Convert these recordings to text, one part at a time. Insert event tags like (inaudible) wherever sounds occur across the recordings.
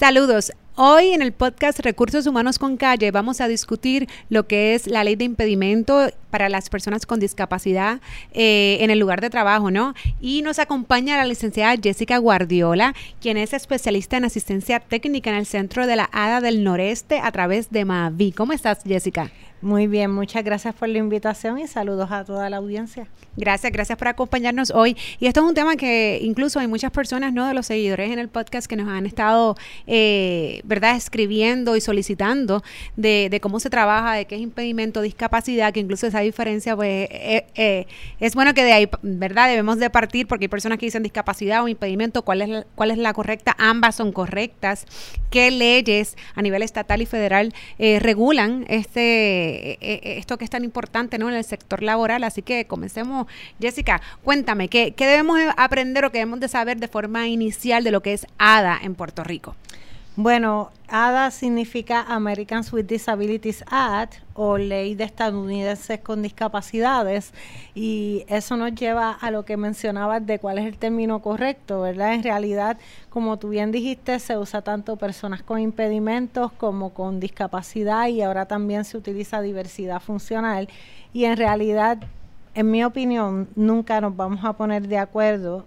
Saludos. Hoy en el podcast Recursos Humanos con Calle vamos a discutir lo que es la ley de impedimento para las personas con discapacidad eh, en el lugar de trabajo, ¿no? Y nos acompaña la licenciada Jessica Guardiola, quien es especialista en asistencia técnica en el Centro de la Hada del Noreste a través de Mavi. ¿Cómo estás, Jessica? Muy bien, muchas gracias por la invitación y saludos a toda la audiencia. Gracias, gracias por acompañarnos hoy. Y esto es un tema que incluso hay muchas personas, ¿no? De los seguidores en el podcast que nos han estado, eh, ¿verdad? Escribiendo y solicitando de, de, cómo se trabaja, de qué es impedimento, discapacidad, que incluso esa diferencia, pues, eh, eh, es bueno que de ahí, ¿verdad? Debemos de partir porque hay personas que dicen discapacidad o impedimento, ¿cuál es la, cuál es la correcta? Ambas son correctas. ¿Qué leyes a nivel estatal y federal regulan este eh, eh, esto que es tan importante ¿no? en el sector laboral. Así que comencemos. Jessica, cuéntame, ¿qué, ¿qué debemos aprender o qué debemos de saber de forma inicial de lo que es ADA en Puerto Rico? Bueno, ADA significa Americans with Disabilities Act o Ley de Estadounidenses con Discapacidades y eso nos lleva a lo que mencionabas de cuál es el término correcto, ¿verdad? En realidad, como tú bien dijiste, se usa tanto personas con impedimentos como con discapacidad y ahora también se utiliza diversidad funcional y en realidad, en mi opinión, nunca nos vamos a poner de acuerdo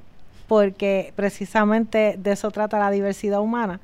porque precisamente de eso trata la diversidad humana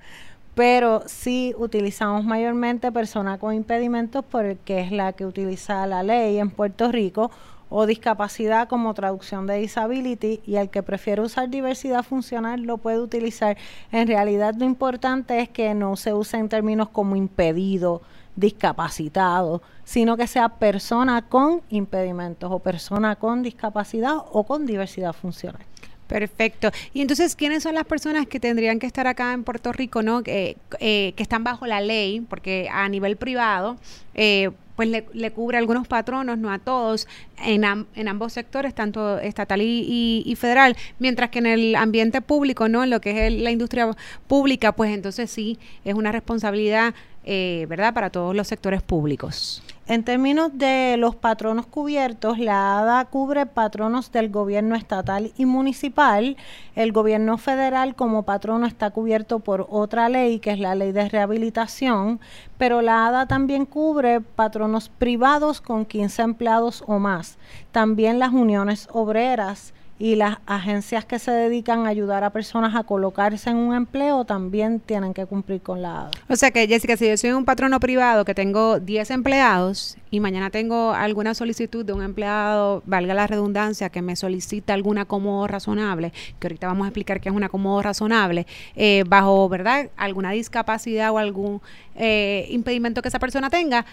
pero sí utilizamos mayormente persona con impedimentos porque es la que utiliza la ley en Puerto Rico o discapacidad como traducción de disability y el que prefiere usar diversidad funcional lo puede utilizar. En realidad lo importante es que no se use en términos como impedido, discapacitado, sino que sea persona con impedimentos o persona con discapacidad o con diversidad funcional. Perfecto. Y entonces, ¿quiénes son las personas que tendrían que estar acá en Puerto Rico, no? Eh, que están bajo la ley, porque a nivel privado, eh, pues le, cubre a algunos patronos, no a todos, en, en ambos sectores, tanto estatal y, federal, mientras que en el ambiente público, ¿no? En lo que es la industria pública, pues entonces sí, es una responsabilidad, eh, ¿verdad?, para todos los sectores públicos. En términos de los patronos cubiertos, la ADA cubre patronos del gobierno estatal y municipal. El gobierno federal como patrono está cubierto por otra ley, que es la ley de rehabilitación, pero la ADA también cubre patronos privados con 15 empleados o más. También las uniones obreras y las agencias que se dedican a ayudar a personas a colocarse en un empleo también tienen que cumplir con la ADA. O sea que, Jessica, si yo soy un patrono privado que tengo 10 empleados y mañana tengo alguna solicitud de un empleado, valga la redundancia, que me solicita algún acomodo razonable, que ahorita vamos a explicar qué es un acomodo razonable, eh, bajo, ¿verdad?, alguna discapacidad o algún eh, impedimento que esa persona tenga,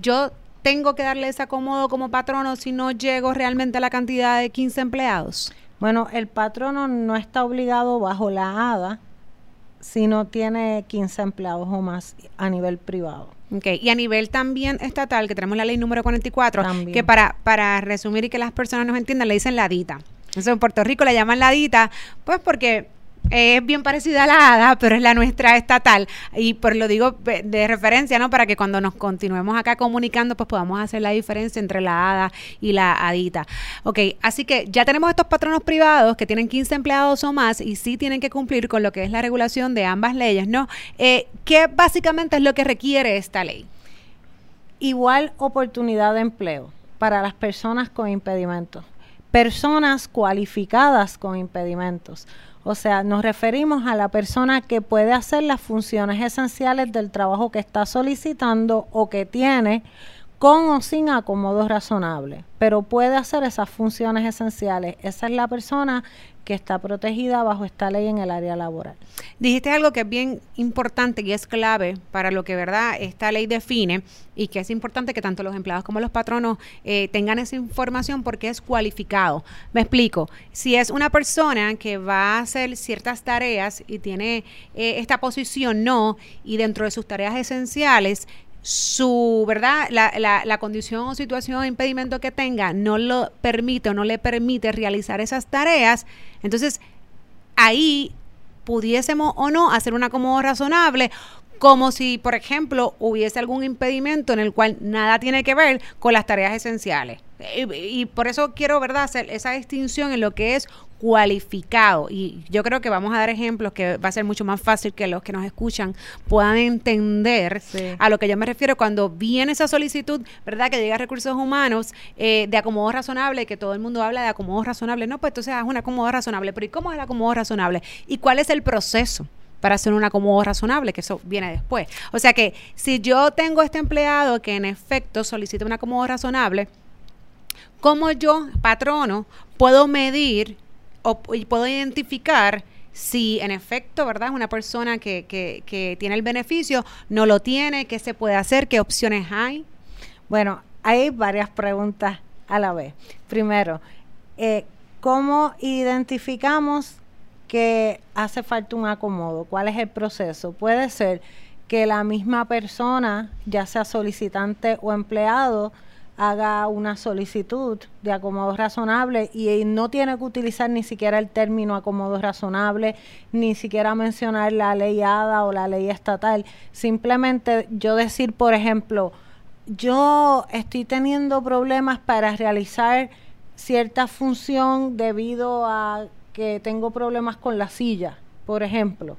yo tengo que darle ese acomodo como patrono si no llego realmente a la cantidad de 15 empleados? Bueno, el patrono no está obligado bajo la ADA si no tiene 15 empleados o más a nivel privado. Okay. Y a nivel también estatal, que tenemos la ley número 44, que para, para resumir y que las personas nos entiendan, le dicen ladita. Eso en Puerto Rico le llaman ladita, pues porque es bien parecida a la ADA, pero es la nuestra estatal. Y por lo digo de referencia, ¿no? Para que cuando nos continuemos acá comunicando, pues podamos hacer la diferencia entre la ADA y la ADITA. Ok, así que ya tenemos estos patronos privados que tienen 15 empleados o más y sí tienen que cumplir con lo que es la regulación de ambas leyes, ¿no? Eh, ¿Qué básicamente es lo que requiere esta ley? Igual oportunidad de empleo para las personas con impedimentos. Personas cualificadas con impedimentos o sea, nos referimos a la persona que puede hacer las funciones esenciales del trabajo que está solicitando o que tiene con o sin acomodo razonable, pero puede hacer esas funciones esenciales. Esa es la persona que está protegida bajo esta ley en el área laboral. Dijiste algo que es bien importante y es clave para lo que verdad esta ley define y que es importante que tanto los empleados como los patronos eh, tengan esa información porque es cualificado. Me explico, si es una persona que va a hacer ciertas tareas y tiene eh, esta posición, no, y dentro de sus tareas esenciales, su, ¿verdad? La, la, la, condición o situación o impedimento que tenga no lo permite o no le permite realizar esas tareas, entonces ahí pudiésemos o no hacer un acomodo razonable como si, por ejemplo, hubiese algún impedimento en el cual nada tiene que ver con las tareas esenciales. Y, por eso quiero, ¿verdad?, hacer esa distinción en lo que es cualificado. Y yo creo que vamos a dar ejemplos que va a ser mucho más fácil que los que nos escuchan puedan entender a lo que yo me refiero cuando viene esa solicitud, ¿verdad? Que llega a recursos humanos eh, de acomodo razonable, que todo el mundo habla de acomodo razonable. No, pues entonces haz un acomodo razonable. Pero ¿y cómo es el acomodo razonable? ¿Y cuál es el proceso? para hacer un acomodo razonable, que eso viene después. O sea que si yo tengo este empleado que en efecto solicita un acomodo razonable, ¿cómo yo, patrono, puedo medir o puedo identificar si en efecto, ¿verdad? Una persona que, que, que tiene el beneficio, no lo tiene, qué se puede hacer, qué opciones hay. Bueno, hay varias preguntas a la vez. Primero, eh, ¿cómo identificamos que hace falta un acomodo? ¿Cuál es el proceso? Puede ser que la misma persona, ya sea solicitante o empleado, haga una solicitud de acomodo razonable y no tiene que utilizar ni siquiera el término acomodo razonable, ni siquiera mencionar la ley ADA o la ley estatal. Simplemente yo decir, por ejemplo, yo estoy teniendo problemas para realizar cierta función debido a que tengo problemas con la silla, por ejemplo.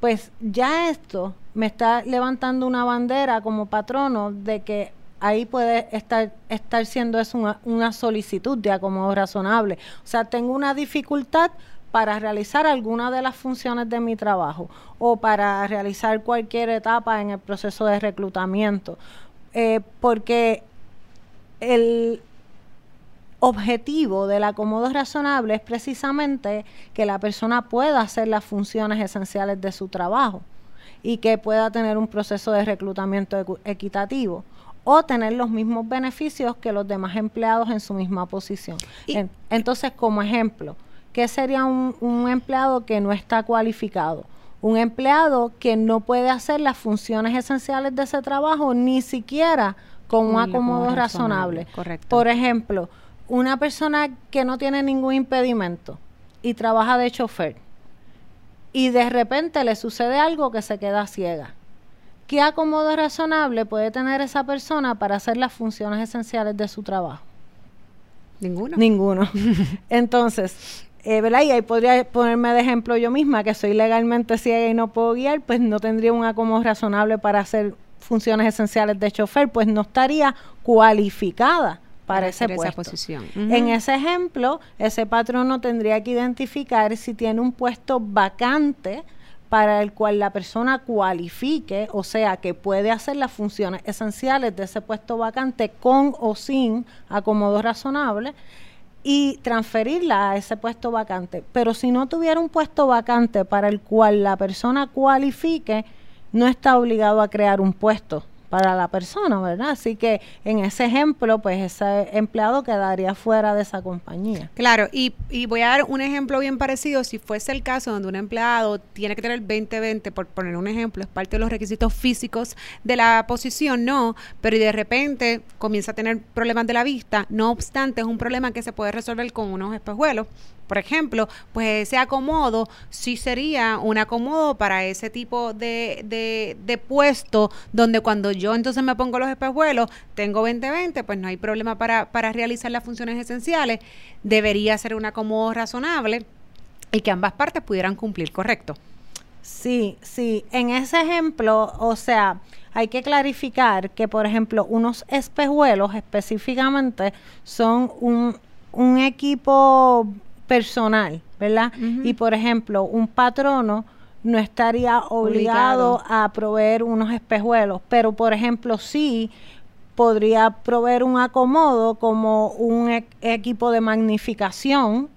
Pues ya esto me está levantando una bandera como patrono de que ahí puede estar, siendo una, una solicitud de acomodo razonable. O sea, tengo una dificultad para realizar alguna de las funciones de mi trabajo o para realizar cualquier etapa en el proceso de reclutamiento. Eh, porque el objetivo del acomodo razonable es precisamente que la persona pueda hacer las funciones esenciales de su trabajo y que pueda tener un proceso de reclutamiento equitativo o tener los mismos beneficios que los demás empleados en su misma posición. entonces, como ejemplo, ¿qué sería un, empleado que no está cualificado? Un empleado que no puede hacer las funciones esenciales de ese trabajo ni siquiera con un acomodo razonable. Correcto. Por ejemplo, una persona que no tiene ningún impedimento y trabaja de chofer y de repente le sucede algo que se queda ciega ¿Qué acomodo razonable puede tener esa persona para hacer las funciones esenciales de su trabajo? Ninguno. Ninguno. (laughs) Entonces, eh, ¿verdad? Y ahí podría ponerme de ejemplo yo misma, que soy legalmente ciega y no puedo guiar, pues no tendría un acomodo razonable para hacer funciones esenciales de chofer, pues no estaría cualificada para, ese puesto. Esa posición. En ese ejemplo, ese patrono tendría que identificar si tiene un puesto vacante para el cual la persona cualifique, o sea, que puede hacer las funciones esenciales de ese puesto vacante con o sin acomodo razonable y transferirla a ese puesto vacante. Pero si no tuviera un puesto vacante para el cual la persona cualifique, no está obligado a crear un puesto para la persona, ¿verdad? Así que en ese ejemplo, pues ese empleado quedaría fuera de esa compañía. Claro, y, y voy a dar un ejemplo bien parecido. Si fuese el caso donde un empleado tiene que tener el 2020, por poner un ejemplo, es parte de los requisitos físicos de la posición, no, pero y de repente comienza a tener problemas de la vista, no obstante, es un problema que se puede resolver con unos espejuelos por ejemplo, pues ese acomodo sí sería un acomodo para ese tipo de, de, puesto donde cuando yo entonces me pongo los espejuelos, tengo 20-20, pues no hay problema para, para realizar las funciones esenciales. Debería ser un acomodo razonable y que ambas partes pudieran cumplir, ¿correcto? Sí, sí. En ese ejemplo, o sea, hay que clarificar que, por ejemplo, unos espejuelos específicamente son un, un equipo personal, ¿verdad? Y por ejemplo, un patrono no estaría obligado, a proveer unos espejuelos, pero por ejemplo sí podría proveer un acomodo como un e-, equipo de magnificación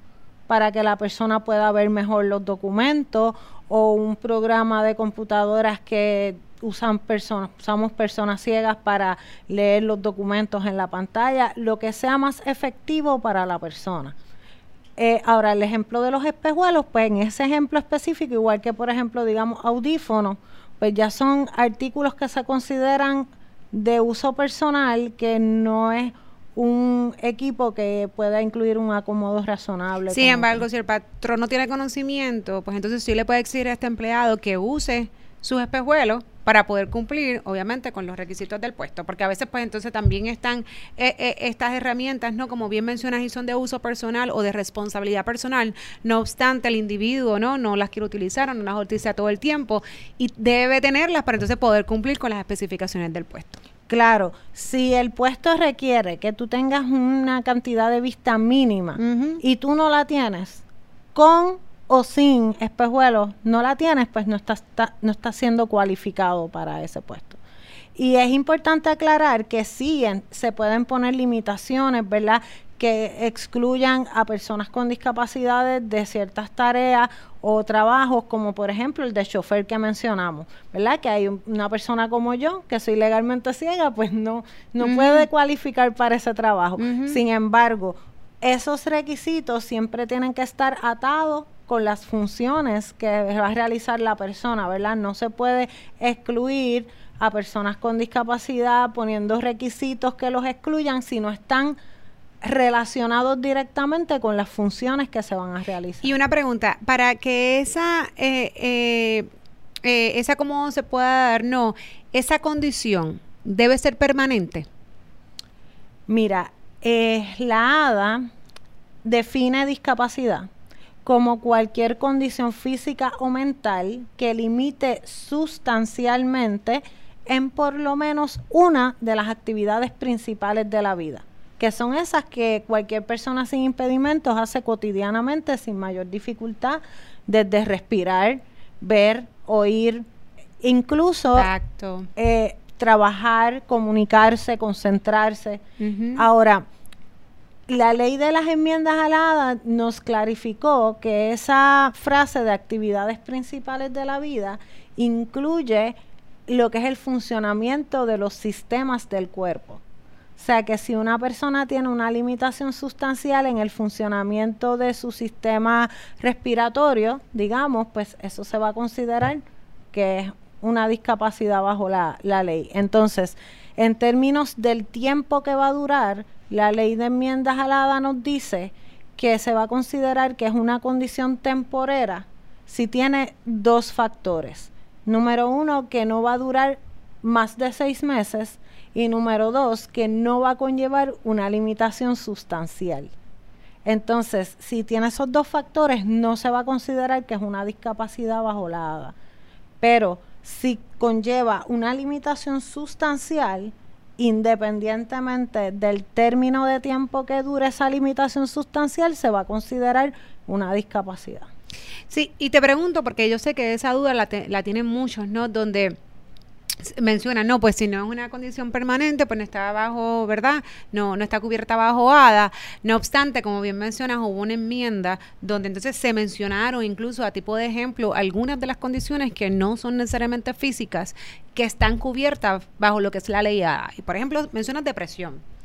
para que la persona pueda ver mejor los documentos o un programa de computadoras que usan personas, usamos personas ciegas para leer los documentos en la pantalla, lo que sea más efectivo para la persona. Eh, ahora, el ejemplo de los espejuelos, pues en ese ejemplo específico, igual que por ejemplo, digamos, audífonos, pues ya son artículos que se consideran de uso personal, que no es un equipo que pueda incluir un acomodo razonable. Sin embargo, si el patrón no tiene conocimiento, pues entonces sí le puede exigir a este empleado que use sus espejuelos para poder cumplir, obviamente, con los requisitos del puesto, porque a veces, pues, entonces también están eh, eh, estas herramientas, ¿no? Como bien mencionas, y son de uso personal o de responsabilidad personal, no obstante, el individuo, ¿no? No las quiere utilizar, no las utiliza todo el tiempo y debe tenerlas para entonces poder cumplir con las especificaciones del puesto. Claro, si el puesto requiere que tú tengas una cantidad de vista mínima y tú no la tienes, con o sin espejuelos no la tienes, pues no estás no está siendo cualificado para ese puesto. Y es importante aclarar que sí se pueden poner limitaciones, ¿verdad? Que excluyan a personas con discapacidades de ciertas tareas o trabajos, como por ejemplo el de chofer que mencionamos, ¿verdad? Que hay una persona como yo, que soy legalmente ciega, pues no, no puede cualificar para ese trabajo. Sin embargo, esos requisitos siempre tienen que estar atados con las funciones que va a realizar la persona, ¿verdad? No se puede excluir a personas con discapacidad poniendo requisitos que los excluyan si no están relacionados directamente con las funciones que se van a realizar. Y una pregunta, para que esa, eh, eh, eh, esa cómo se pueda dar, no, esa condición debe ser permanente. Mira, la ADA define discapacidad como cualquier condición física o mental que limite sustancialmente en por lo menos una de las actividades principales de la vida, que son esas que cualquier persona sin impedimentos hace cotidianamente sin mayor dificultad, desde respirar, ver, oír, incluso eh, trabajar, comunicarse, concentrarse. Ahora, la ley de las enmiendas aladas nos clarificó que esa frase de actividades principales de la vida incluye lo que es el funcionamiento de los sistemas del cuerpo. O sea que si una persona tiene una limitación sustancial en el funcionamiento de su sistema respiratorio, digamos, pues eso se va a considerar que es una discapacidad bajo la, la ley. Entonces, en términos del tiempo que va a durar, la ley de enmiendas alada nos dice que se va a considerar que es una condición temporera si tiene dos factores. Número uno, que no va a durar más de seis meses y número dos, que no va a conllevar una limitación sustancial. Entonces, si tiene esos dos factores, no se va a considerar que es una discapacidad bajo la ADA. Pero si conlleva una limitación sustancial, independientemente del término de tiempo que dure esa limitación sustancial, se va a considerar una discapacidad. Sí, y te pregunto, porque yo sé que esa duda la, la tienen muchos, ¿no? Donde menciona, no, pues si no es una condición permanente, pues no está bajo, ¿verdad? No, no está cubierta bajo ADA. No obstante, como bien mencionas, hubo una enmienda donde entonces se mencionaron incluso a tipo de ejemplo algunas de las condiciones que no son necesariamente físicas que están cubiertas bajo lo que es la ley ADA. Y por ejemplo, mencionas depresión.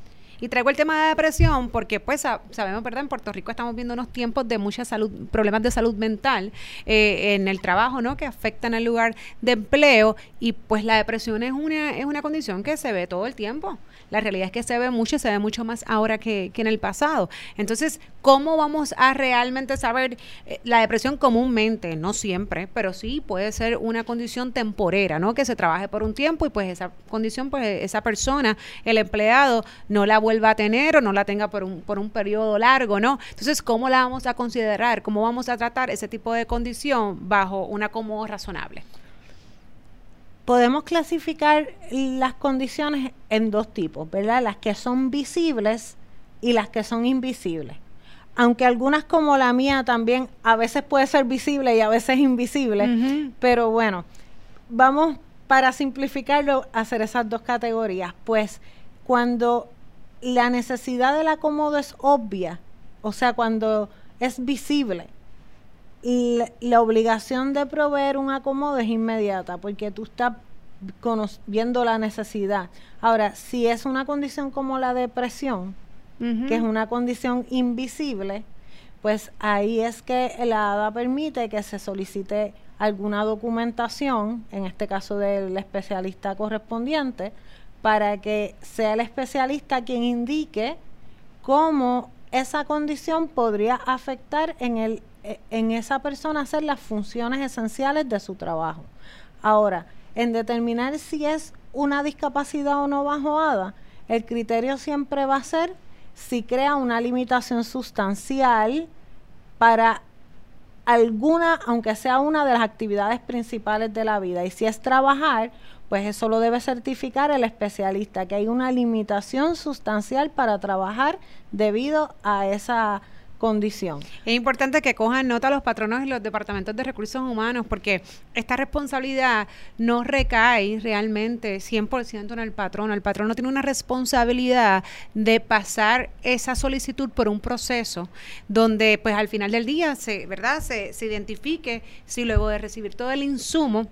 Y traigo el tema de depresión porque, pues, sabemos, ¿verdad? En Puerto Rico estamos viendo unos tiempos de mucha salud, problemas de salud mental eh, en el trabajo, ¿no? Que afectan el lugar de empleo y, pues, la depresión es una, es una condición que se ve todo el tiempo. La realidad es que se ve mucho y se ve mucho más ahora que, que en el pasado. Entonces, ¿cómo vamos a realmente saber eh, la depresión comúnmente? No siempre, pero sí puede ser una condición temporera, ¿no? Que se trabaje por un tiempo y pues esa condición, pues esa persona, el empleado, no la vuelva a tener o no la tenga por un, por un periodo largo, ¿no? Entonces, ¿cómo la vamos a considerar? ¿Cómo vamos a tratar ese tipo de condición bajo un acomodo razonable? podemos clasificar las condiciones en dos tipos, ¿verdad? Las que son visibles y las que son invisibles. Aunque algunas como la mía también a veces puede ser visible y a veces invisible, pero bueno, vamos para simplificarlo a hacer esas dos categorías. Pues cuando la necesidad del acomodo es obvia, o sea, cuando es visible, la, obligación de proveer un acomodo es inmediata porque tú estás viendo la necesidad. Ahora, si es una condición como la depresión, que es una condición invisible, pues ahí es que la ADA permite que se solicite alguna documentación, en este caso del especialista correspondiente, para que sea el especialista quien indique cómo esa condición podría afectar en el e, en esa persona hacer las funciones esenciales de su trabajo. Ahora, en determinar si es una discapacidad o no bajo ADA, el criterio siempre va a ser si crea una limitación sustancial para alguna, aunque sea una de las actividades principales de la vida. Y si es trabajar, pues eso lo debe certificar el especialista, que hay una limitación sustancial para trabajar debido a esa condición. Es importante que cojan nota los patronos y los departamentos de recursos humanos porque esta responsabilidad no recae realmente 100% en el patrono. El patrono tiene una responsabilidad de pasar esa solicitud por un proceso donde pues al final del día se, ¿verdad? Se, se identifique si luego de recibir todo el insumo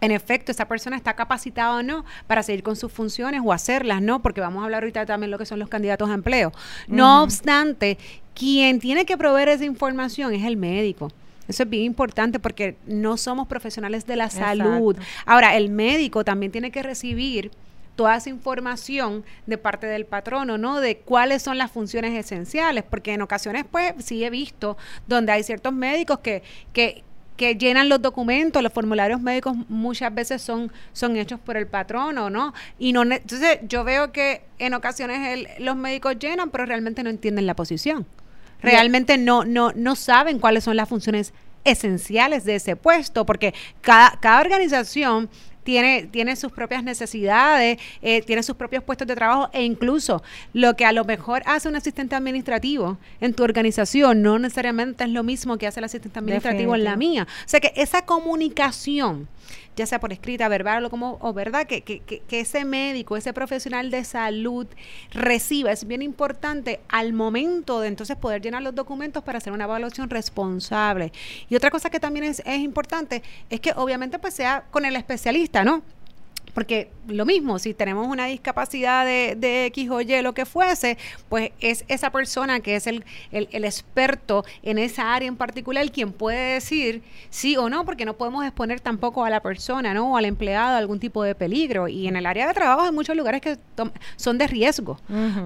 en efecto, esa persona está capacitada o no para seguir con sus funciones o hacerlas, ¿no? Porque vamos a hablar ahorita también lo que son los candidatos a empleo. No obstante, quien tiene que proveer esa información es el médico. Eso es bien importante porque no somos profesionales de la salud. Ahora, el médico también tiene que recibir toda esa información de parte del patrono, ¿no? De cuáles son las funciones esenciales, porque en ocasiones, pues, sí he visto donde hay ciertos médicos que, que, que llenan los documentos, los formularios médicos muchas veces son, son hechos por el patrono, ¿no? Y no entonces yo veo que en ocasiones los médicos llenan, pero realmente no entienden la posición. Realmente no, no, no saben cuáles son las funciones esenciales de ese puesto, porque cada, cada organización tiene, tiene sus propias necesidades, eh, tiene sus propios puestos de trabajo e incluso lo que a lo mejor hace un asistente administrativo en tu organización no necesariamente es lo mismo que hace el asistente administrativo en la mía. O sea que esa comunicación ya sea por escrita, verbal o como, o verdad, que, que, que, ese médico, ese profesional de salud reciba. Es bien importante al momento de entonces poder llenar los documentos para hacer una evaluación responsable. Y otra cosa que también es, es importante es que obviamente pues sea con el especialista, ¿no? Porque lo mismo, si tenemos una discapacidad de, de, X o Y, lo que fuese, pues es esa persona que es el, el, experto en esa área en particular quien puede decir sí o no, porque no podemos exponer tampoco a la persona, ¿no? O al empleado a algún tipo de peligro. Y en el área de trabajo hay muchos lugares que son de riesgo.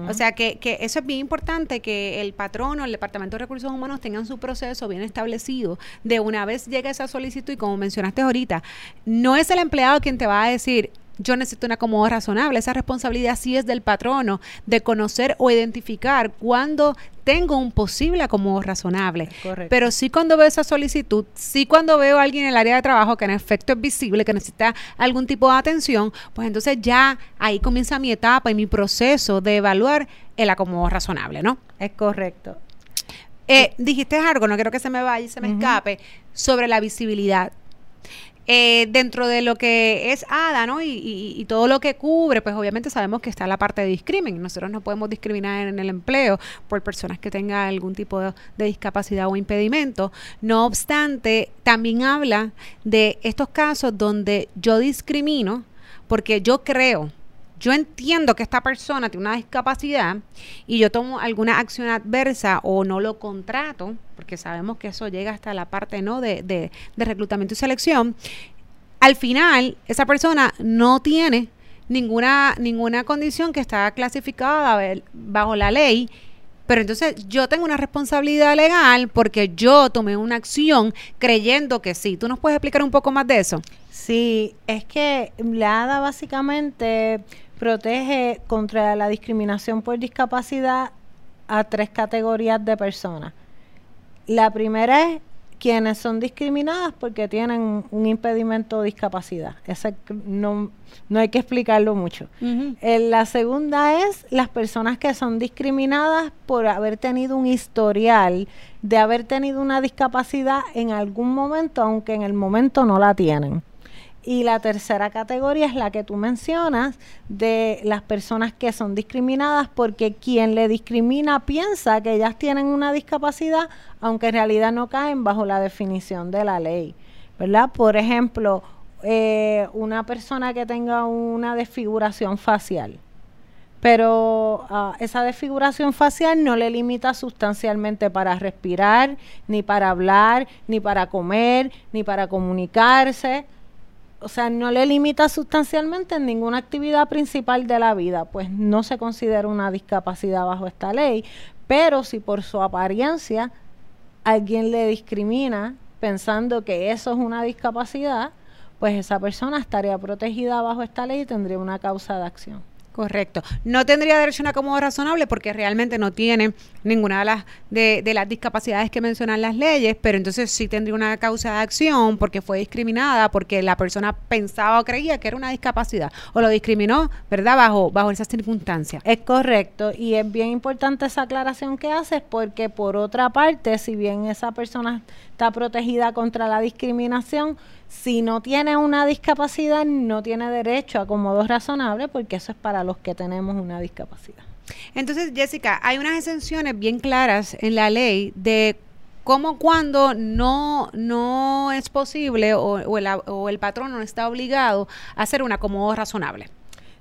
O sea que, que eso es bien importante, que el patrono, el Departamento de Recursos Humanos tengan su proceso bien establecido de una vez llega esa solicitud y como mencionaste ahorita, no es el empleado quien te va a decir, yo necesito una acomodo razonable. Esa responsabilidad sí es del patrono de conocer o identificar cuando tengo un posible acomodo razonable. Pero sí cuando veo esa solicitud, sí cuando veo a alguien en el área de trabajo que en efecto es visible, que necesita algún tipo de atención, pues entonces ya ahí comienza mi etapa y mi proceso de evaluar el acomodo razonable, ¿no? Es correcto. Eh, dijiste algo, no quiero que se me vaya y se me escape, sobre la visibilidad. Eh, dentro de lo que es ADA, ¿no? Y, todo lo que cubre, pues obviamente sabemos que está la parte de discrimen. Nosotros no podemos discriminar en el empleo por personas que tengan algún tipo de, discapacidad o impedimento. No obstante, también habla de estos casos donde yo discrimino porque yo creo yo entiendo que esta persona tiene una discapacidad y yo tomo alguna acción adversa o no lo contrato, porque sabemos que eso llega hasta la parte ¿no? de, de, reclutamiento y selección, al final esa persona no tiene ninguna, ninguna condición que está clasificada bajo la ley. Pero entonces yo tengo una responsabilidad legal porque yo tomé una acción creyendo que sí. ¿Tú nos puedes explicar un poco más de eso? Sí, es que la ADA básicamente protege contra la discriminación por discapacidad a tres categorías de personas. La primera es quienes son discriminadas porque tienen un impedimento o discapacidad. Ese no, no hay que explicarlo mucho. Eh, la segunda es las personas que son discriminadas por haber tenido un historial de haber tenido una discapacidad en algún momento, aunque en el momento no la tienen. Y la tercera categoría es la que tú mencionas de las personas que son discriminadas porque quien le discrimina piensa que ellas tienen una discapacidad, aunque en realidad no caen bajo la definición de la ley. ¿Verdad? Por ejemplo, eh, una persona que tenga una desfiguración facial pero ah, esa desfiguración facial no le limita sustancialmente para respirar, ni para hablar, ni para comer, ni para comunicarse o sea, no le limita sustancialmente en ninguna actividad principal de la vida, pues no se considera una discapacidad bajo esta ley, pero si por su apariencia alguien le discrimina pensando que eso es una discapacidad, pues esa persona estaría protegida bajo esta ley y tendría una causa de acción. Correcto. No tendría derecho a un acomodo razonable porque realmente no tiene ninguna de las, de, las discapacidades que mencionan las leyes, pero entonces sí tendría una causa de acción porque fue discriminada, porque la persona pensaba o creía que era una discapacidad o lo discriminó, ¿verdad? Bajo, bajo esas circunstancias. Es correcto y es bien importante esa aclaración que haces porque por otra parte, si bien esa persona está protegida contra la discriminación, si no tiene una discapacidad, no tiene derecho a acomodo razonable porque eso es para los que tenemos una discapacidad. Entonces, Jessica, hay unas exenciones bien claras en la ley de cómo cuando no, no es posible o, o, el, o el patrón no está obligado a hacer un acomodo razonable.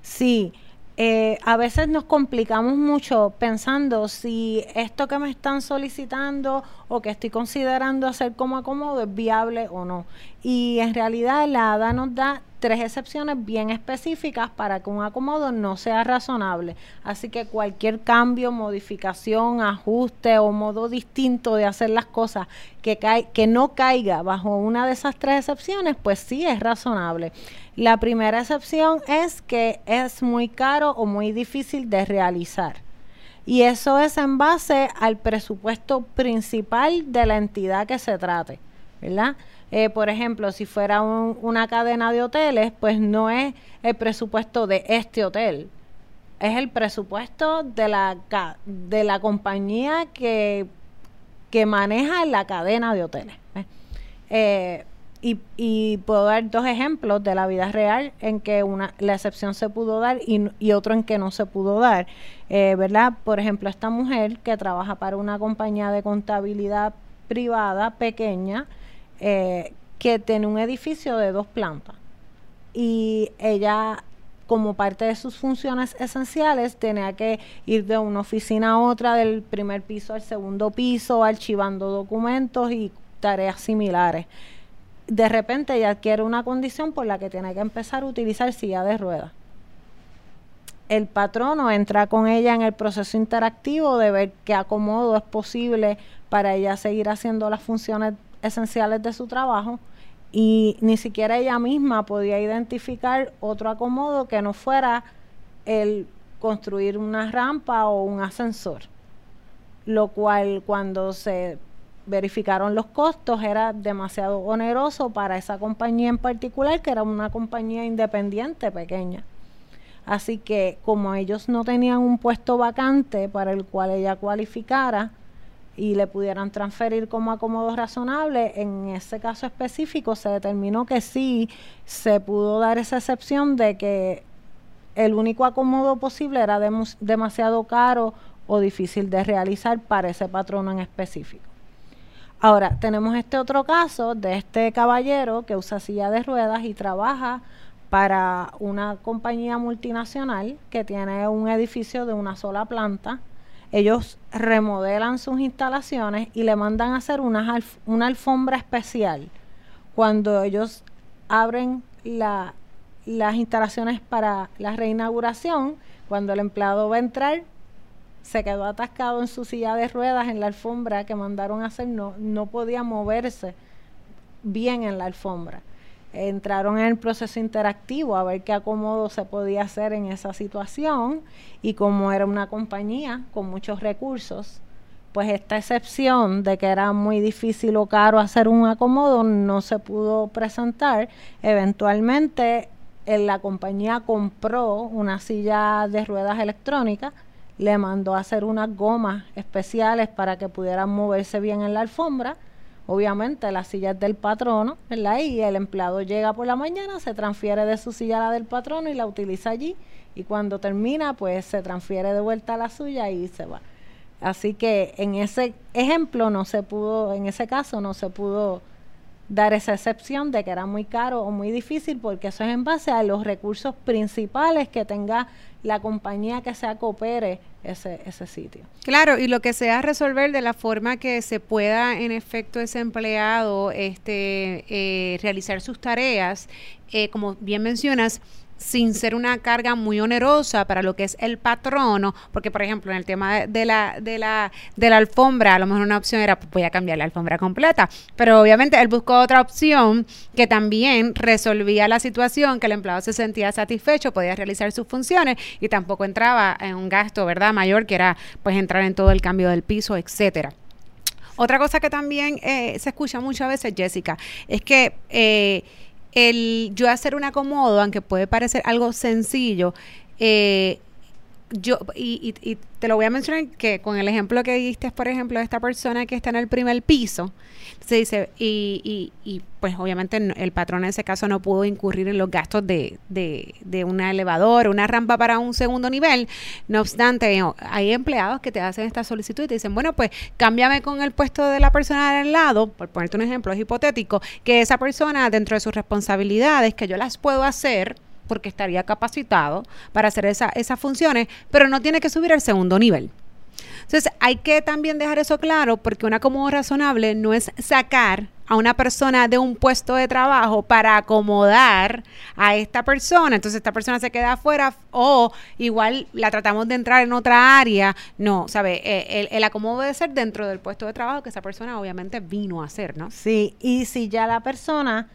Sí, eh, a veces nos complicamos mucho pensando si esto que me están solicitando o que estoy considerando hacer como acomodo es viable o no. Y en realidad la ADA nos da tres excepciones bien específicas para que un acomodo no sea razonable. Así que cualquier cambio, modificación, ajuste o modo distinto de hacer las cosas que, que no caiga bajo una de esas tres excepciones, pues sí es razonable. La primera excepción es que es muy caro o muy difícil de realizar. Y eso es en base al presupuesto principal de la entidad que se trate, ¿verdad? Eh, por ejemplo, si fuera una cadena de hoteles, pues no es el presupuesto de este hotel, es el presupuesto de la, de la compañía que, que maneja la cadena de hoteles. Eh, y, y, puedo dar dos ejemplos de la vida real en que una, la excepción se pudo dar y, otro en que no se pudo dar. Eh, ¿Verdad? Por ejemplo, esta mujer que trabaja para una compañía de contabilidad privada pequeña, eh, que tiene un edificio de dos plantas. Y ella, como parte de sus funciones esenciales, tenía que ir de una oficina a otra, del primer piso al segundo piso, archivando documentos y tareas similares. De repente ella adquiere una condición por la que tiene que empezar a utilizar silla de ruedas. El patrono entra con ella en el proceso interactivo de ver qué acomodo es posible para ella seguir haciendo las funciones esenciales de su trabajo y ni siquiera ella misma podía identificar otro acomodo que no fuera el construir una rampa o un ascensor, lo cual cuando se verificaron los costos era demasiado oneroso para esa compañía en particular, que era una compañía independiente pequeña. Así que como ellos no tenían un puesto vacante para el cual ella cualificara, y le pudieran transferir como acomodo razonable, en ese caso específico se determinó que sí se pudo dar esa excepción de que el único acomodo posible era demasiado caro o difícil de realizar para ese patrono en específico. Ahora, tenemos este otro caso de este caballero que usa silla de ruedas y trabaja para una compañía multinacional que tiene un edificio de una sola planta. Ellos remodelan sus instalaciones y le mandan a hacer una, alfombra especial. Cuando ellos abren la, las instalaciones para la reinauguración, cuando el empleado va a entrar, se quedó atascado en su silla de ruedas en la alfombra que mandaron a hacer, no, no podía moverse bien en la alfombra entraron en el proceso interactivo a ver qué acomodo se podía hacer en esa situación y como era una compañía con muchos recursos, pues esta excepción de que era muy difícil o caro hacer un acomodo no se pudo presentar. Eventualmente la compañía compró una silla de ruedas electrónicas, le mandó a hacer unas gomas especiales para que pudieran moverse bien en la alfombra Obviamente la silla es del patrono, ¿verdad? Y el empleado llega por la mañana, se transfiere de su silla a la del patrono y la utiliza allí. Y cuando termina, pues se transfiere de vuelta a la suya y se va. Así que en ese ejemplo no se pudo, en ese caso no se pudo dar esa excepción de que era muy caro o muy difícil porque eso es en base a los recursos principales que tenga la compañía que sea coopere ese, ese sitio. Claro, y lo que sea resolver de la forma que se pueda, en efecto, ese empleado este, eh, realizar sus tareas, eh, como bien mencionas, sin ser una carga muy onerosa para lo que es el patrono, porque por ejemplo en el tema de, la de la de la alfombra, a lo mejor una opción era pues voy a cambiar la alfombra completa, pero obviamente él buscó otra opción que también resolvía la situación, que el empleado se sentía satisfecho, podía realizar sus funciones y tampoco entraba en un gasto, ¿verdad? mayor que era pues entrar en todo el cambio del piso, etcétera. Otra cosa que también eh, se escucha muchas veces, Jessica, es que eh, el yo hacer un acomodo, aunque puede parecer algo sencillo, eh, yo, y, y, te lo voy a mencionar que con el ejemplo que diste, por ejemplo, de esta persona que está en el primer piso, se dice, y, y, pues obviamente el patrón en ese caso no pudo incurrir en los gastos de, de, de un elevador, una rampa para un segundo nivel. No obstante, hay empleados que te hacen esta solicitud y te dicen, bueno, pues cámbiame con el puesto de la persona del lado, por ponerte un ejemplo, es hipotético, que esa persona dentro de sus responsabilidades, que yo las puedo hacer, porque estaría capacitado para hacer esa, esas funciones, pero no tiene que subir al segundo nivel. Entonces, hay que también dejar eso claro porque un acomodo razonable no es sacar a una persona de un puesto de trabajo para acomodar a esta persona. Entonces, esta persona se queda afuera o igual la tratamos de entrar en otra área. No, ¿sabe? Eh, el, el, acomodo debe ser dentro del puesto de trabajo que esa persona obviamente vino a hacer, ¿no? Sí, y si ya la persona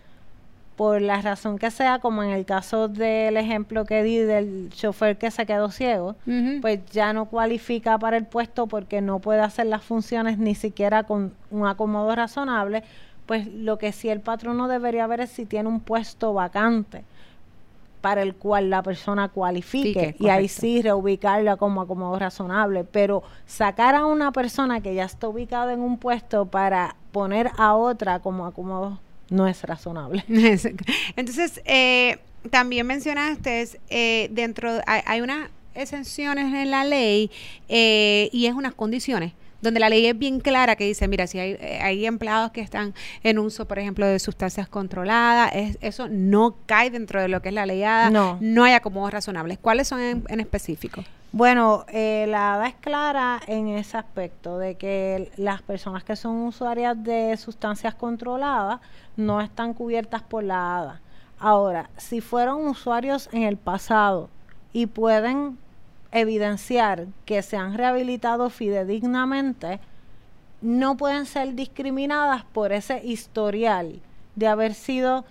por la razón que sea, como en el caso del ejemplo que di del chofer que se quedó ciego, pues ya no cualifica para el puesto porque no puede hacer las funciones ni siquiera con un acomodo razonable, pues lo que sí el patrono debería ver es si tiene un puesto vacante para el cual la persona cualifique y ahí sí reubicarla como acomodo razonable, pero sacar a una persona que ya está ubicada en un puesto para poner a otra como acomodo no es razonable. (laughs) Entonces, eh, también mencionaste, eh, dentro, hay, hay, unas exenciones en la ley eh, y es unas condiciones donde la ley es bien clara que dice, mira, si hay, eh, hay empleados que están en uso, por ejemplo, de sustancias controladas, es, eso no cae dentro de lo que es la ley ADA, no, no hay acomodos razonables. ¿Cuáles son en, en específico? Bueno, eh, la ADA es clara en ese aspecto de que las personas que son usuarias de sustancias controladas no están cubiertas por la ADA. Ahora, si fueron usuarios en el pasado y pueden evidenciar que se han rehabilitado fidedignamente, no pueden ser discriminadas por ese historial de haber sido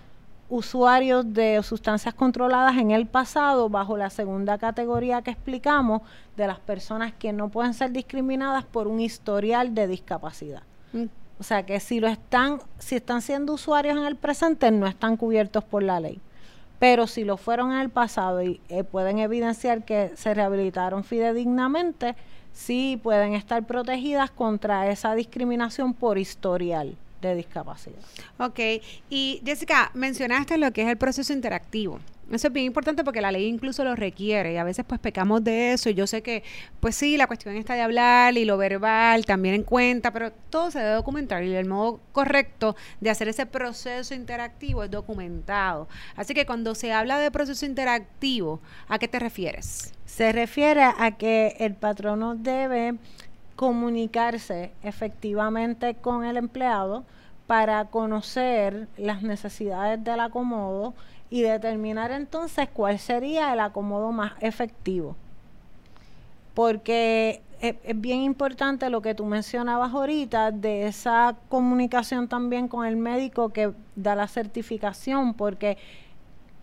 usuarios de sustancias controladas en el pasado bajo la segunda categoría que explicamos de las personas que no pueden ser discriminadas por un historial de discapacidad. Mm. O sea que si lo están, si están siendo usuarios en el presente, no están cubiertos por la ley. Pero si lo fueron en el pasado y eh, pueden evidenciar que se rehabilitaron fidedignamente, sí pueden estar protegidas contra esa discriminación por historial de discapacidad. Ok, y Jessica, mencionaste lo que es el proceso interactivo. Eso es bien importante porque la ley incluso lo requiere y a veces pues pecamos de eso y yo sé que pues sí, la cuestión está de hablar y lo verbal también en cuenta, pero todo se debe documentar y el modo correcto de hacer ese proceso interactivo es documentado. Así que cuando se habla de proceso interactivo, ¿a qué te refieres? Se refiere a que el patrono debe comunicarse efectivamente con el empleado para conocer las necesidades del acomodo y determinar entonces cuál sería el acomodo más efectivo. Porque es, bien importante lo que tú mencionabas ahorita de esa comunicación también con el médico que da la certificación, porque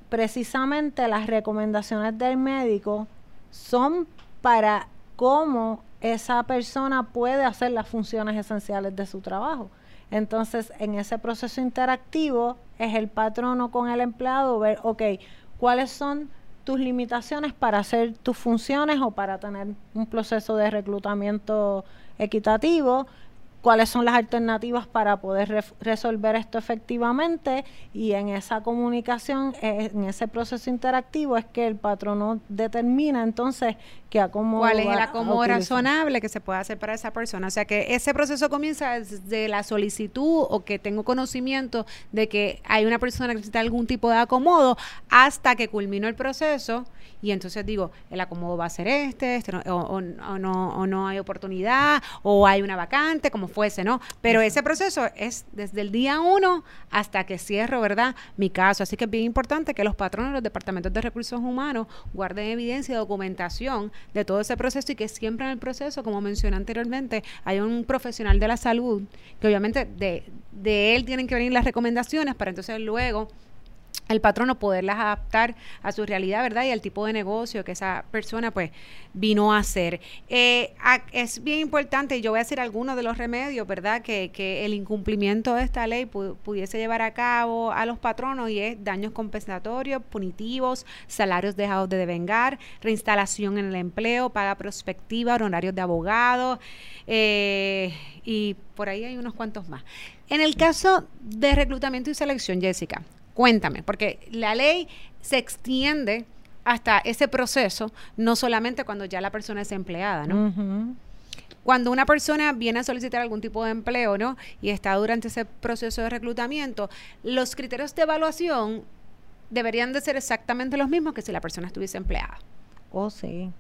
precisamente las recomendaciones del médico son para cómo esa persona puede hacer las funciones esenciales de su trabajo. Entonces, en ese proceso interactivo es el patrono con el empleado ver, ok, cuáles son tus limitaciones para hacer tus funciones o para tener un proceso de reclutamiento equitativo, cuáles son las alternativas para poder resolver esto efectivamente y en esa comunicación, eh, en ese proceso interactivo es que el patrono determina entonces que acomodo cuál es el acomodo razonable que se puede hacer para esa persona. O sea que ese proceso comienza desde la solicitud o que tengo conocimiento de que hay una persona que necesita algún tipo de acomodo hasta que culmino el proceso y entonces digo, el acomodo va a ser este, este o, no, o no hay oportunidad, o hay una vacante, como fuese, ¿no? Pero ese proceso es desde el día uno hasta que cierro, ¿verdad? Mi caso. Así que es bien importante que los patrones de los departamentos de recursos humanos guarden evidencia y documentación de todo ese proceso y que siempre en el proceso, como mencioné anteriormente, hay un profesional de la salud que obviamente de, de él tienen que venir las recomendaciones para entonces luego el patrono poderlas adaptar a su realidad, ¿verdad? Y al tipo de negocio que esa persona pues vino a hacer. Eh, es bien importante, y yo voy a hacer algunos de los remedios, ¿verdad? Que, el incumplimiento de esta ley pudiese llevar a cabo a los patronos y es daños compensatorios, punitivos, salarios dejados de devengar, reinstalación en el empleo, paga prospectiva, honorarios de abogado eh, y por ahí hay unos cuantos más. En el caso de reclutamiento y selección, Jessica, Cuéntame, porque la ley se extiende hasta ese proceso, no solamente cuando ya la persona es empleada, ¿no? Cuando una persona viene a solicitar algún tipo de empleo, ¿no? Y está durante ese proceso de reclutamiento, los criterios de evaluación deberían de ser exactamente los mismos que si la persona estuviese empleada. Oh, sí.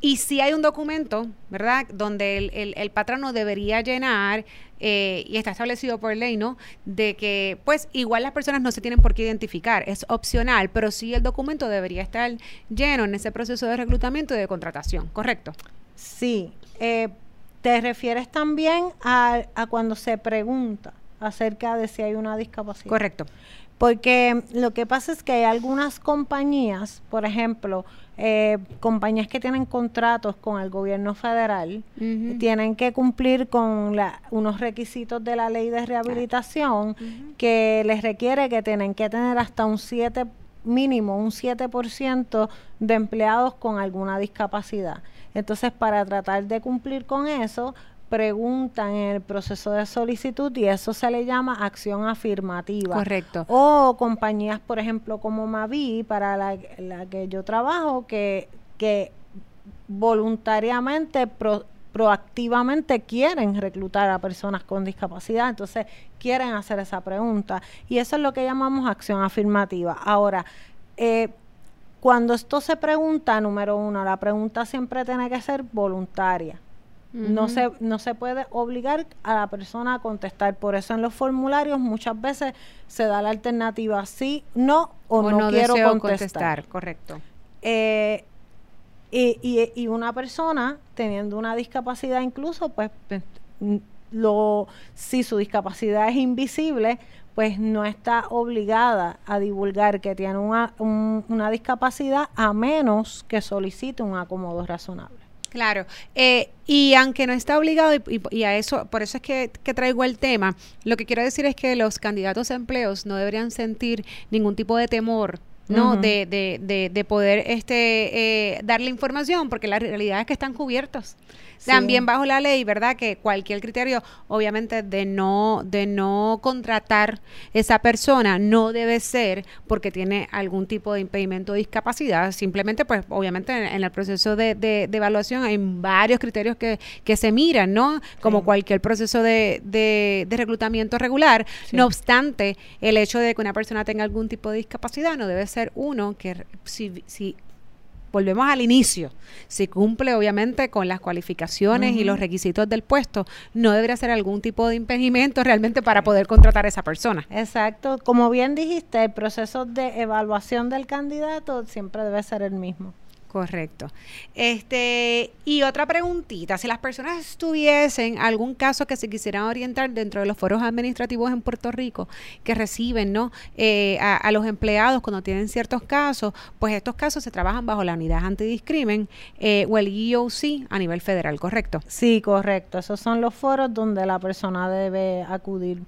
Y si hay un documento, ¿verdad?, donde el, el, patrono debería llenar, eh, y está establecido por ley, ¿no?, de que, pues, igual las personas no se tienen por qué identificar, es opcional, pero sí el documento debería estar lleno en ese proceso de reclutamiento y de contratación, ¿correcto? Sí. Eh, ¿Te refieres también a, a cuando se pregunta acerca de si hay una discapacidad? Correcto. Porque lo que pasa es que hay algunas compañías, por ejemplo, eh, compañías que tienen contratos con el gobierno federal tienen que cumplir con unos requisitos de la ley de rehabilitación que les requiere que tienen que tener hasta un 7 mínimo un 7% de empleados con alguna discapacidad. Entonces, para tratar de cumplir con eso, preguntan en el proceso de solicitud y eso se le llama acción afirmativa. Correcto. O compañías, por ejemplo, como Mavi, para la, que yo trabajo, que, que voluntariamente, proactivamente quieren reclutar a personas con discapacidad, entonces quieren hacer esa pregunta. Y eso es lo que llamamos acción afirmativa. Ahora, eh, cuando esto se pregunta, número uno, la pregunta siempre tiene que ser voluntaria no, se, no se puede obligar a la persona a contestar. Por eso en los formularios muchas veces se da la alternativa sí, no o, no, quiero contestar. Correcto. Eh, y, y, una persona teniendo una discapacidad incluso, pues, pues lo, si su discapacidad es invisible, pues no está obligada a divulgar que tiene una, una discapacidad a menos que solicite un acomodo razonable. Claro, eh, y aunque no está obligado, y, a eso, por eso es que, que, traigo el tema, lo que quiero decir es que los candidatos a empleos no deberían sentir ningún tipo de temor ¿no? de, de, de, poder este, eh, darle información, porque la realidad es que están cubiertos. También bajo la ley, ¿verdad? Que cualquier criterio, obviamente, de no, de no contratar esa persona no debe ser porque tiene algún tipo de impedimento o discapacidad. Simplemente, pues, obviamente, en, el proceso de, de, evaluación hay varios criterios que, que se miran, ¿no? Como cualquier proceso de, de, reclutamiento regular. No obstante, el hecho de que una persona tenga algún tipo de discapacidad no debe ser uno que si, si volvemos al inicio. Si cumple obviamente con las cualificaciones y los requisitos del puesto, no debería ser algún tipo de impedimento realmente para poder contratar a esa persona. Exacto. Como bien dijiste, el proceso de evaluación del candidato siempre debe ser el mismo. Correcto. Este, y otra preguntita, si las personas tuviesen algún caso que se quisieran orientar dentro de los foros administrativos en Puerto Rico que reciben ¿no? Eh, a, los empleados cuando tienen ciertos casos, pues estos casos se trabajan bajo la unidad antidiscrimen eh, o el EOC a nivel federal, ¿correcto? Sí, correcto. Esos son los foros donde la persona debe acudir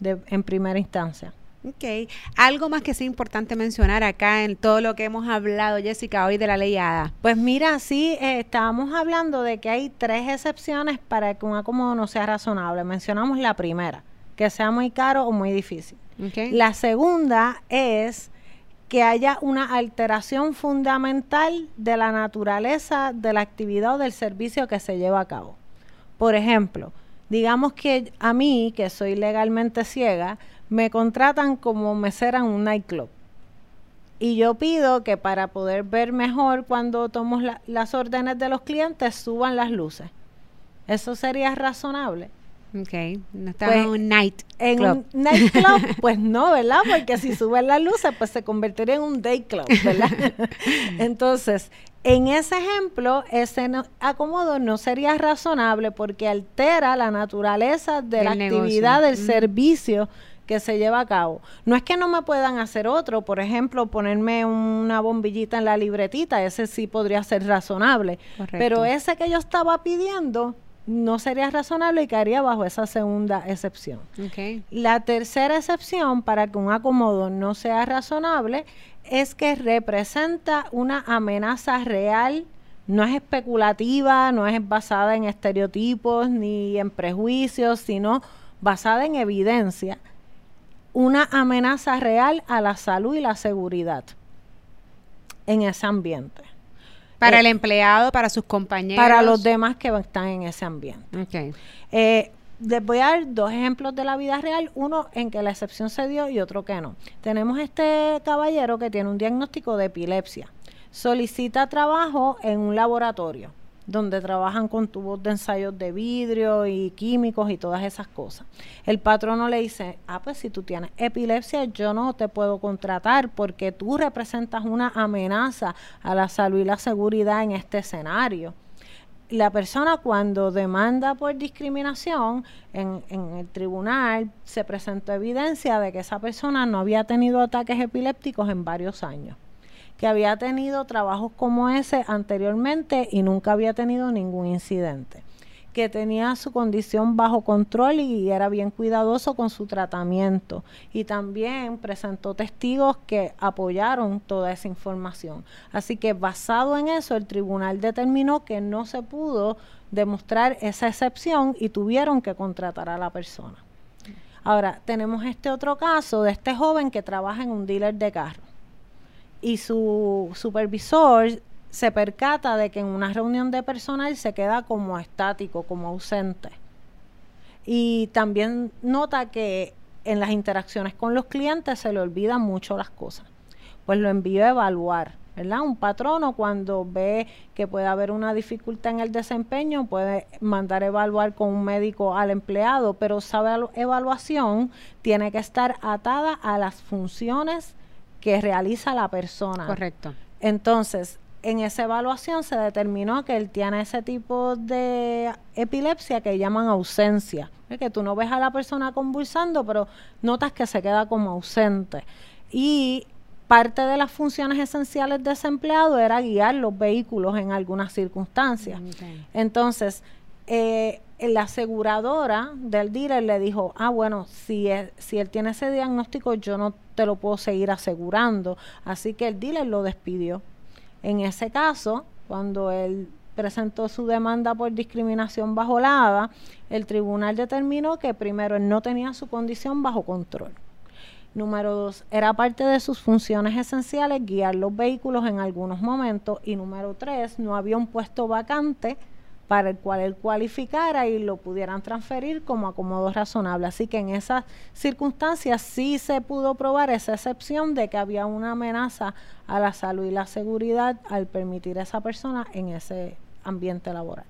en primera instancia. Ok. Algo más que sea importante mencionar acá en todo lo que hemos hablado, Jessica, hoy de la ley ADA. Pues mira, sí, eh, estábamos hablando de que hay tres excepciones para que un acomodo no sea razonable. Mencionamos la primera, que sea muy caro o muy difícil. Okay. La segunda es que haya una alteración fundamental de la naturaleza de la actividad o del servicio que se lleva a cabo. Por ejemplo, digamos que a mí, que soy legalmente ciega, me contratan como mesera en un nightclub. Y yo pido que para poder ver mejor cuando tomo la, las órdenes de los clientes suban las luces. ¿Eso sería razonable? Ok, no está pues, en un night en club. un nightclub, pues no, ¿verdad? Porque si suben las luces, pues se convertiría en un day club, ¿verdad? (laughs) Entonces, en ese ejemplo, ese no, acomodo no sería razonable porque altera la naturaleza de la negocio. actividad del Mm. servicio que se lleva a cabo. No es que no me puedan hacer otro, por ejemplo, ponerme una bombillita en la libretita, ese sí podría ser razonable. Correcto. Pero ese que yo estaba pidiendo no sería razonable y caería bajo esa segunda excepción. La tercera excepción para que un acomodo no sea razonable es que representa una amenaza real, no es especulativa, no es basada en estereotipos ni en prejuicios, sino basada en evidencia, una amenaza real a la salud y la seguridad en ese ambiente, Para Eh, el empleado, para sus compañeros. para los demás que están en ese ambiente. Ok. Eh, les voy a dar dos ejemplos de la vida real, uno en que la excepción se dio y otro que no. Tenemos este caballero que tiene un diagnóstico de epilepsia. Solicita trabajo en un laboratorio donde trabajan con tubos de ensayos de vidrio y químicos y todas esas cosas. El patrono le dice, ah, pues si tú tienes epilepsia, yo no te puedo contratar porque tú representas una amenaza a la salud y la seguridad en este escenario la persona cuando demanda por discriminación en, en el tribunal se presentó evidencia de que esa persona no había tenido ataques epilépticos en varios años, que había tenido trabajos como ese anteriormente y nunca había tenido ningún incidente, que tenía su condición bajo control y era bien cuidadoso con su tratamiento y también presentó testigos que apoyaron toda esa información. Así que basado en eso el tribunal determinó que no se pudo demostrar esa excepción y tuvieron que contratar a la persona. Ahora, tenemos este otro caso de este joven que trabaja en un dealer de carro y su supervisor se percata de que en una reunión de personal se queda como estático, como ausente. Y también nota que en las interacciones con los clientes se le olvidan mucho las cosas. Pues lo envío a evaluar, ¿verdad? Un patrono cuando ve que puede haber una dificultad en el desempeño puede mandar a evaluar con un médico al empleado, pero esa evalu- evaluación tiene que estar atada a las funciones que realiza la persona. Correcto. Entonces, en esa evaluación se determinó que él tiene ese tipo de epilepsia que llaman ausencia. Es que tú no ves a la persona convulsando, pero notas que se queda como ausente. Y parte de las funciones esenciales de ese empleado era guiar los vehículos en algunas circunstancias. Ok. Entonces, eh, la aseguradora del dealer le dijo, ah, bueno, si, es- si él tiene ese diagnóstico, yo no te lo puedo seguir asegurando. Así que el dealer lo despidió. En ese caso, cuando él presentó su demanda por discriminación bajo la ADA, el tribunal determinó que primero él no tenía su condición bajo control. Número dos, era parte de sus funciones esenciales guiar los vehículos en algunos momentos. Y número tres, no había un puesto vacante para el cual él cualificara y lo pudieran transferir como acomodo razonable. Así que en esas circunstancias sí se pudo probar esa excepción de que había una amenaza a la salud y la seguridad al permitir a esa persona en ese ambiente laboral,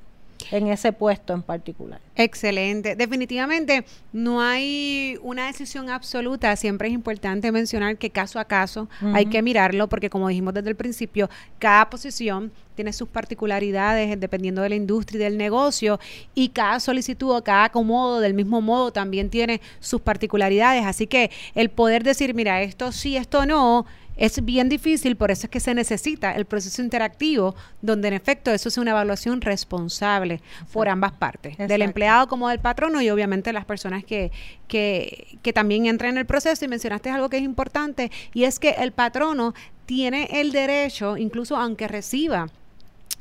en ese puesto en particular. Excelente. Definitivamente no hay una decisión absoluta. Siempre es importante mencionar que caso a caso hay que mirarlo porque como dijimos desde el principio, cada posición tiene sus particularidades dependiendo de la industria y del negocio y cada solicitud o cada acomodo del mismo modo también tiene sus particularidades. Así que el poder decir, mira, esto sí, esto no, es bien difícil, por eso es que se necesita el proceso interactivo, donde en efecto eso es una evaluación responsable por ambas partes, del empleado como del patrono y obviamente las personas que, que, que también entran en el proceso. Y mencionaste algo que es importante y es que el patrono tiene el derecho, incluso aunque reciba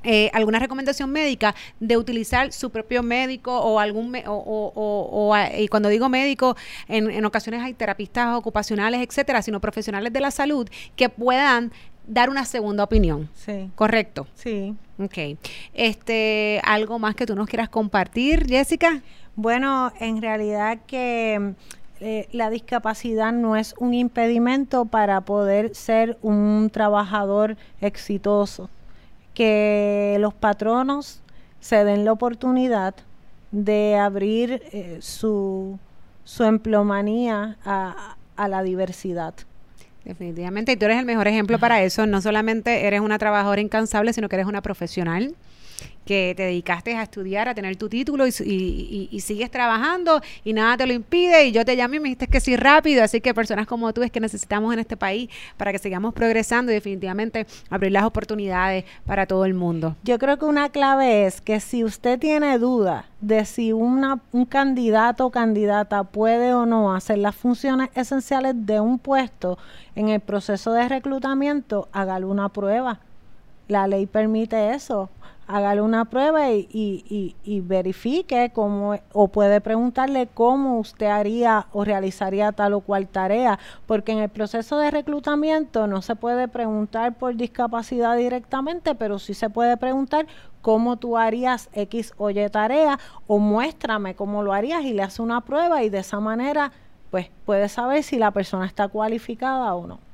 eh, alguna recomendación médica de utilizar su propio médico o algún o, y cuando digo médico en, en, ocasiones hay terapistas ocupacionales etcétera sino profesionales de la salud que puedan dar una segunda opinión. Sí. Correcto sí. Ok. este algo más que tú nos quieras compartir Jessica bueno en realidad que eh, la discapacidad no es un impedimento para poder ser un trabajador exitoso que los patronos se den la oportunidad de abrir eh, su, su emplomanía a, a la diversidad. Definitivamente, y tú eres el mejor ejemplo para eso. No solamente eres una trabajadora incansable, sino que eres una profesional que te dedicaste a estudiar, a tener tu título y, sigues trabajando y nada te lo impide. Y yo te llamé y me dijiste que sí rápido. Así que personas como tú es que necesitamos en este país para que sigamos progresando y definitivamente abrir las oportunidades para todo el mundo. Yo creo que una clave es que si usted tiene duda de si una, un candidato o candidata puede o no hacer las funciones esenciales de un puesto en el proceso de reclutamiento, hágale una prueba. La ley permite eso hágale una prueba y, y, y, verifique cómo, o puede preguntarle cómo usted haría o realizaría tal o cual tarea, porque en el proceso de reclutamiento no se puede preguntar por discapacidad directamente, pero sí se puede preguntar cómo tú harías X o Y tarea, o muéstrame cómo lo harías y le hace una prueba y de esa manera pues puede saber si la persona está cualificada o no.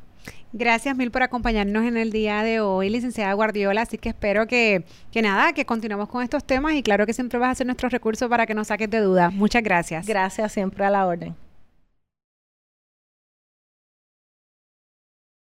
Gracias mil por acompañarnos en el día de hoy, licenciada Guardiola. Así que espero que, que nada, que continuemos con estos temas y claro que siempre vas a hacer nuestro recurso para que nos saques de dudas. Muchas gracias. Gracias, siempre a la orden.